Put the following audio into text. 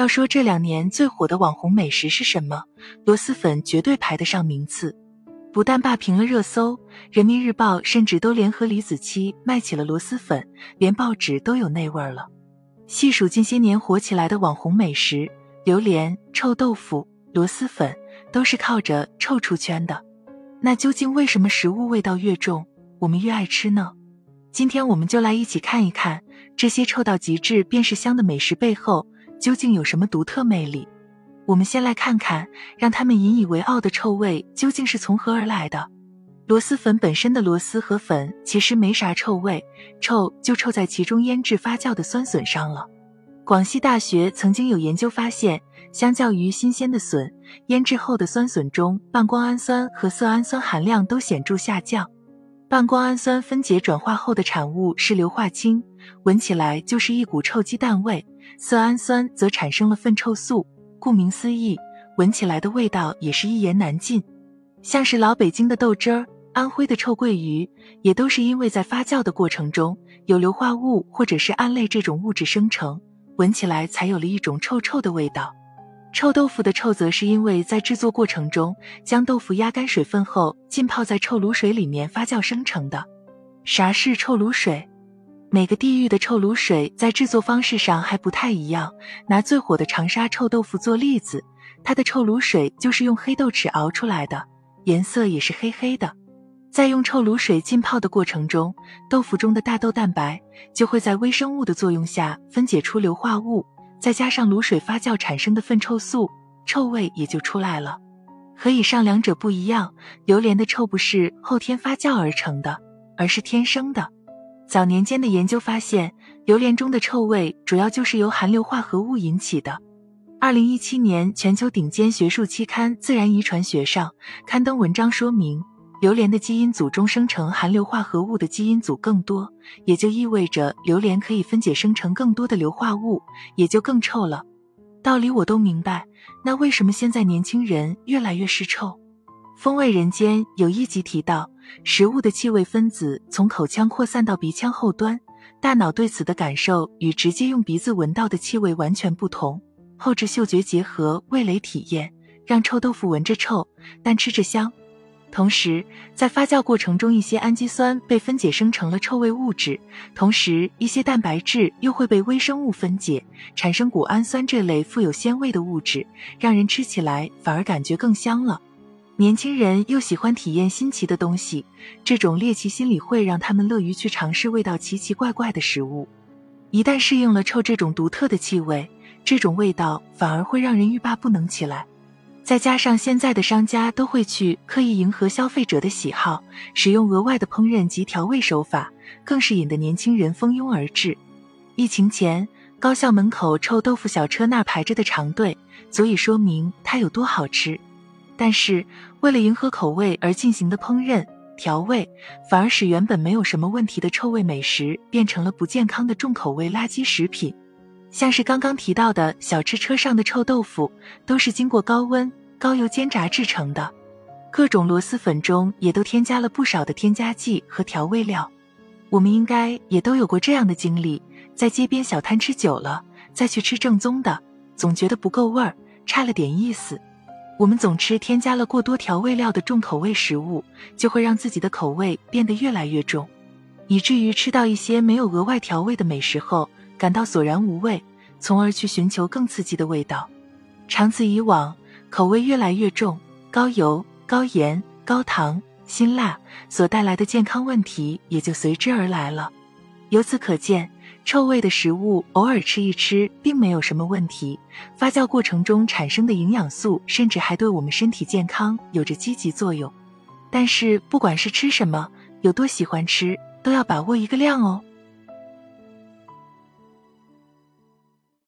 要说这两年最火的网红美食是什么，螺蛳粉绝对排得上名次。不但霸屏了热搜，人民日报甚至都联合李子柒卖起了螺蛳粉，连报纸都有那味儿了。细数近些年火起来的网红美食，榴莲、臭豆腐、螺蛳粉都是靠着臭出圈的。那究竟为什么食物味道越重，我们越爱吃呢？今天我们就来一起看一看这些臭到极致便是香的美食背后究竟有什么独特魅力。我们先来看看让他们引以为傲的臭味究竟是从何而来的。螺蛳粉本身的螺蛳和粉其实没啥臭味，臭就臭在其中腌制发酵的酸笋上了。广西大学曾经有研究发现，相较于新鲜的笋，腌制后的酸笋中半胱氨酸和色氨酸含量都显著下降。半胱氨酸分解转化后的产物是硫化氢，闻起来就是一股臭鸡蛋味；色氨酸则产生了粪臭素，顾名思义，闻起来的味道也是一言难尽。像是老北京的豆汁儿、安徽的臭鳜鱼，也都是因为在发酵的过程中有硫化物或者是胺类这种物质生成，闻起来才有了一种臭臭的味道。臭豆腐的臭，则是因为在制作过程中将豆腐压干水分后浸泡在臭卤水里面发酵生成的。啥是臭卤水？每个地域的臭卤水在制作方式上还不太一样。拿最火的长沙臭豆腐做例子，它的臭卤水就是用黑豆豉熬出来的，颜色也是黑黑的。在用臭卤水浸泡的过程中，豆腐中的大豆蛋白就会在微生物的作用下分解出硫化物。再加上卤水发酵产生的粪臭素，臭味也就出来了。和以上两者不一样，榴莲的臭不是后天发酵而成的，而是天生的。早年间的研究发现，榴莲中的臭味主要就是由含硫化合物引起的。二零一七年，全球顶尖学术期刊《自然遗传学》上刊登文章说明。榴莲的基因组中生成含硫化合物的基因组更多，也就意味着榴莲可以分解生成更多的硫化物，也就更臭了。道理我都明白，那为什么现在年轻人越来越是臭？风味人间有一集提到，食物的气味分子从口腔扩散到鼻腔后端，大脑对此的感受与直接用鼻子闻到的气味完全不同。后置嗅觉结合味蕾体验，让臭豆腐闻着臭，但吃着香。同时，在发酵过程中，一些氨基酸被分解生成了臭味物质，同时一些蛋白质又会被微生物分解，产生谷氨酸这类富有鲜味的物质，让人吃起来反而感觉更香了。年轻人又喜欢体验新奇的东西，这种猎奇心理会让他们乐于去尝试味道奇奇怪怪的食物。一旦适应了臭这种独特的气味，这种味道反而会让人欲罢不能起来。再加上现在的商家都会去刻意迎合消费者的喜好，使用额外的烹饪及调味手法，更是引得年轻人蜂拥而至。疫情前，高校门口臭豆腐小车那排着的长队，足以说明它有多好吃。但是，为了迎合口味而进行的烹饪调味，反而使原本没有什么问题的臭味美食变成了不健康的重口味垃圾食品。像是刚刚提到的小吃车上的臭豆腐，都是经过高温高油煎炸制成的。各种螺蛳粉中也都添加了不少的添加剂和调味料。我们应该也都有过这样的经历：在街边小摊吃久了，再去吃正宗的，总觉得不够味儿，差了点意思。我们总吃添加了过多调味料的重口味食物，就会让自己的口味变得越来越重，以至于吃到一些没有额外调味的美食后。感到索然无味，从而去寻求更刺激的味道。长此以往，口味越来越重，高油、高盐、高糖、辛辣所带来的健康问题也就随之而来了。由此可见，臭味的食物偶尔吃一吃并没有什么问题。发酵过程中产生的营养素，甚至还对我们身体健康有着积极作用。但是，不管是吃什么，有多喜欢吃，都要把握一个量哦。